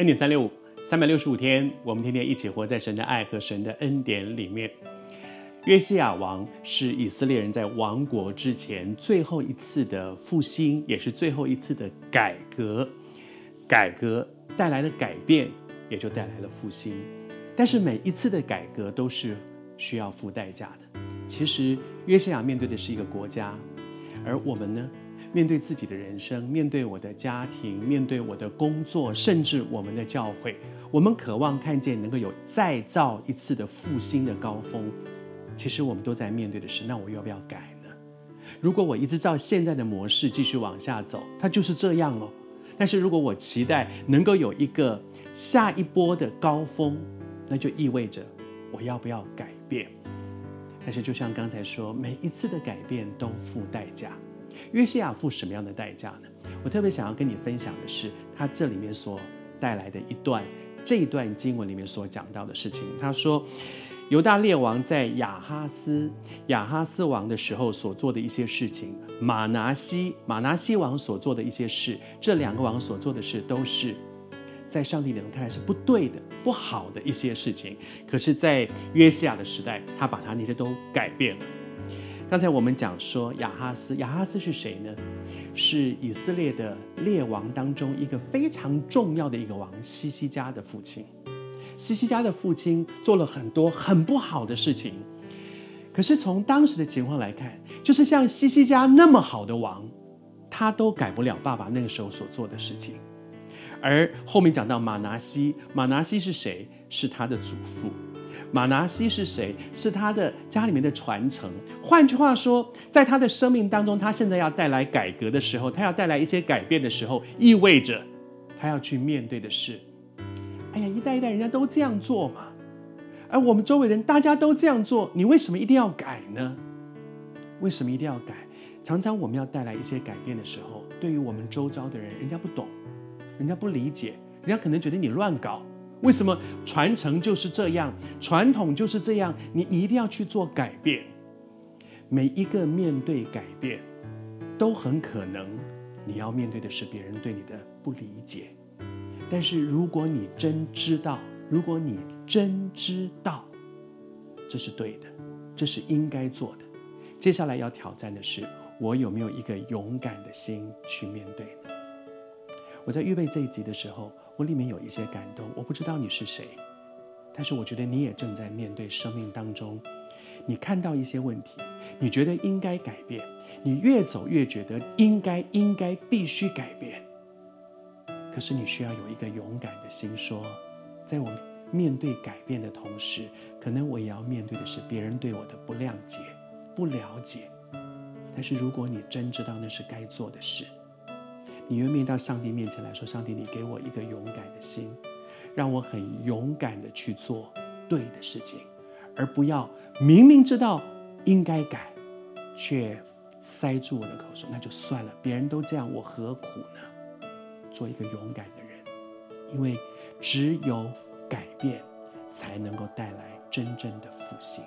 恩典三六五，三百六十五天，我们天天一起活在神的爱和神的恩典里面。约西亚王是以色列人在亡国之前最后一次的复兴，也是最后一次的改革。改革带来的改变，也就带来了复兴。但是每一次的改革都是需要付代价的。其实约西亚面对的是一个国家，而我们呢？面对自己的人生，面对我的家庭，面对我的工作，甚至我们的教会，我们渴望看见能够有再造一次的复兴的高峰。其实我们都在面对的是，那我要不要改呢？如果我一直照现在的模式继续往下走，它就是这样了。但是如果我期待能够有一个下一波的高峰，那就意味着我要不要改变？但是就像刚才说，每一次的改变都付代价。约西亚付什么样的代价呢？我特别想要跟你分享的是，他这里面所带来的一段，这一段经文里面所讲到的事情。他说，犹大列王在亚哈斯亚哈斯王的时候所做的一些事情，玛拿西玛拿西王所做的一些事，这两个王所做的事，都是在上帝眼中看来是不对的、不好的一些事情。可是，在约西亚的时代，他把他那些都改变了。刚才我们讲说亚哈斯，亚哈斯是谁呢？是以色列的列王当中一个非常重要的一个王，西西家的父亲。西西家的父亲做了很多很不好的事情，可是从当时的情况来看，就是像西西家那么好的王，他都改不了爸爸那个时候所做的事情。而后面讲到马拿西，马拿西是谁？是他的祖父。玛拿西是谁？是他的家里面的传承。换句话说，在他的生命当中，他现在要带来改革的时候，他要带来一些改变的时候，意味着他要去面对的是：哎呀，一代一代人家都这样做嘛，而我们周围人大家都这样做，你为什么一定要改呢？为什么一定要改？常常我们要带来一些改变的时候，对于我们周遭的人，人家不懂，人家不理解，人家可能觉得你乱搞。为什么传承就是这样，传统就是这样？你你一定要去做改变。每一个面对改变，都很可能你要面对的是别人对你的不理解。但是如果你真知道，如果你真知道，这是对的，这是应该做的。接下来要挑战的。是，我有没有一个勇敢的。心去面对？我在预备这一集的。时候，我里面有一些感动。我不知道你是谁，但是我觉得你也正在面对生命当中，你看到一些问题，你觉得应该改变，你越走越觉得应该、应该、必须改变。可是你需要有一个勇敢的心，说，在我面对改变的同时，可能我也要面对的是别人对我的不谅解、不了解。但是如果你真知道那是该做的事。你愿意到上帝面前来说：“上帝，你给我一个勇敢的心，让我很勇敢的去做对的事情，而不要明明知道应该改，却塞住我的口说那就算了，别人都这样，我何苦呢？做一个勇敢的人，因为只有改变，才能够带来真正的复兴。”